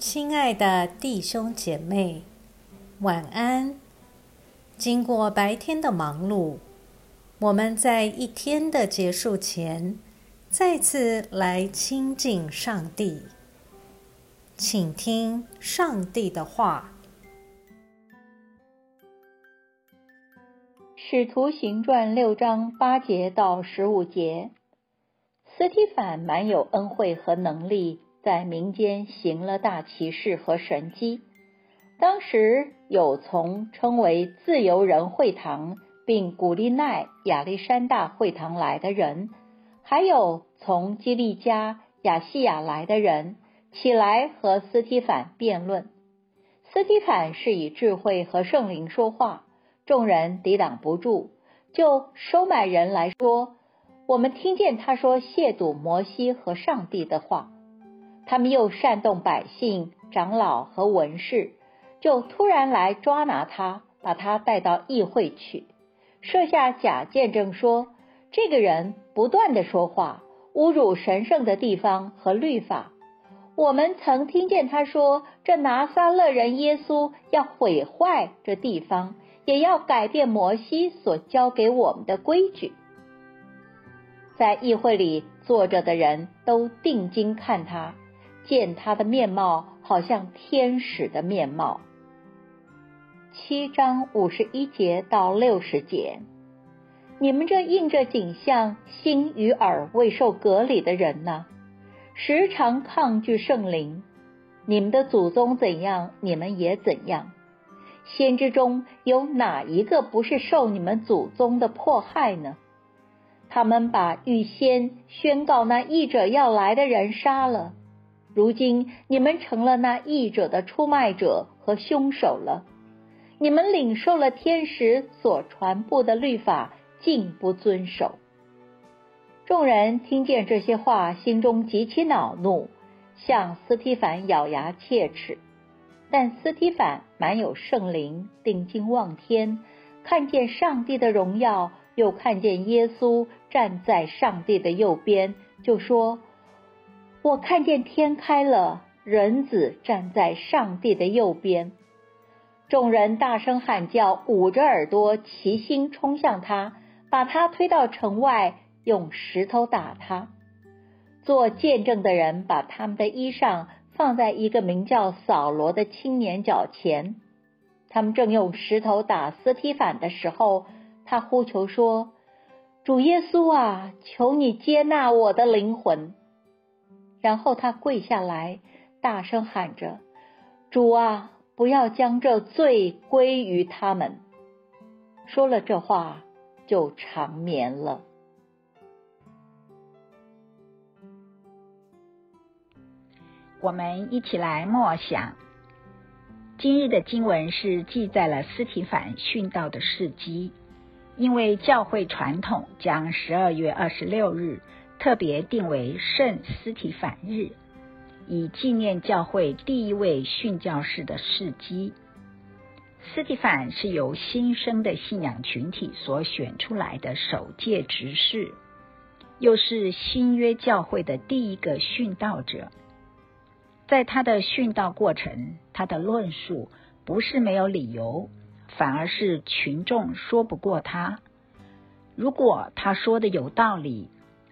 亲爱的弟兄姐妹，晚安。经过白天的忙碌，我们在一天的结束前，再次来亲近上帝，请听上帝的话。《使徒行传》六章八节到十五节，斯蒂凡满有恩惠和能力。在民间行了大奇事和神迹。当时有从称为自由人会堂，并古利奈亚历山大会堂来的人，还有从基利加亚细亚来的人，起来和斯提凡辩论。斯提凡是以智慧和圣灵说话，众人抵挡不住，就收买人来说：“我们听见他说亵渎摩西和上帝的话。”他们又煽动百姓、长老和文士，就突然来抓拿他，把他带到议会去，设下假见证，说这个人不断的说话，侮辱神圣的地方和律法。我们曾听见他说，这拿撒勒人耶稣要毁坏这地方，也要改变摩西所教给我们的规矩。在议会里坐着的人都定睛看他。见他的面貌好像天使的面貌。七章五十一节到六十节，你们这印着景象、心与耳未受隔离的人呢？时常抗拒圣灵。你们的祖宗怎样，你们也怎样。先知中有哪一个不是受你们祖宗的迫害呢？他们把预先宣告那译者要来的人杀了。如今你们成了那异者的出卖者和凶手了。你们领受了天使所传播的律法，竟不遵守。众人听见这些话，心中极其恼怒，向斯提凡咬牙切齿。但斯提凡满有圣灵，定睛望天，看见上帝的荣耀，又看见耶稣站在上帝的右边，就说。我看见天开了，人子站在上帝的右边，众人大声喊叫，捂着耳朵，齐心冲向他，把他推到城外，用石头打他。做见证的人把他们的衣裳放在一个名叫扫罗的青年脚前。他们正用石头打斯提反的时候，他呼求说：“主耶稣啊，求你接纳我的灵魂。”然后他跪下来，大声喊着：“主啊，不要将这罪归于他们。”说了这话，就长眠了。我们一起来默想，今日的经文是记载了斯提凡殉道的事迹，因为教会传统将十二月二十六日。特别定为圣斯提反日，以纪念教会第一位殉教士的事迹。斯提反是由新生的信仰群体所选出来的首届执事，又是新约教会的第一个殉道者。在他的殉道过程，他的论述不是没有理由，反而是群众说不过他。如果他说的有道理，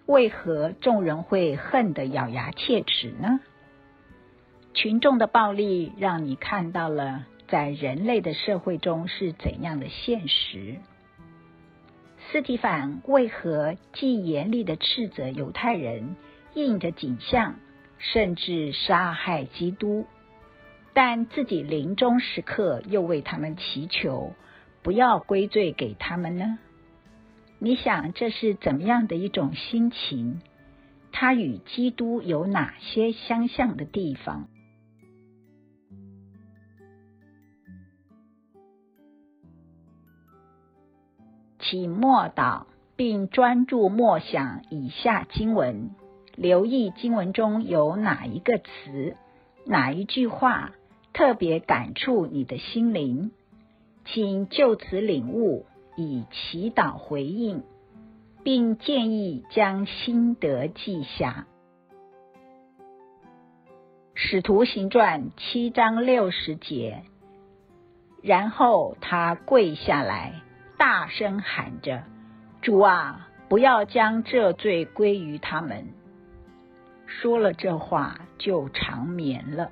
为何众人会恨得咬牙切齿呢？群众的暴力让你看到了在人类的社会中是怎样的现实。斯蒂凡为何既严厉的斥责犹太人印着景象，甚至杀害基督，但自己临终时刻又为他们祈求，不要归罪给他们呢？你想这是怎么样的一种心情？它与基督有哪些相像的地方？请默祷，并专注默想以下经文，留意经文中有哪一个词、哪一句话特别感触你的心灵，请就此领悟。以祈祷回应，并建议将心得记下。使徒行传七章六十节。然后他跪下来，大声喊着：“主啊，不要将这罪归于他们。”说了这话，就长眠了。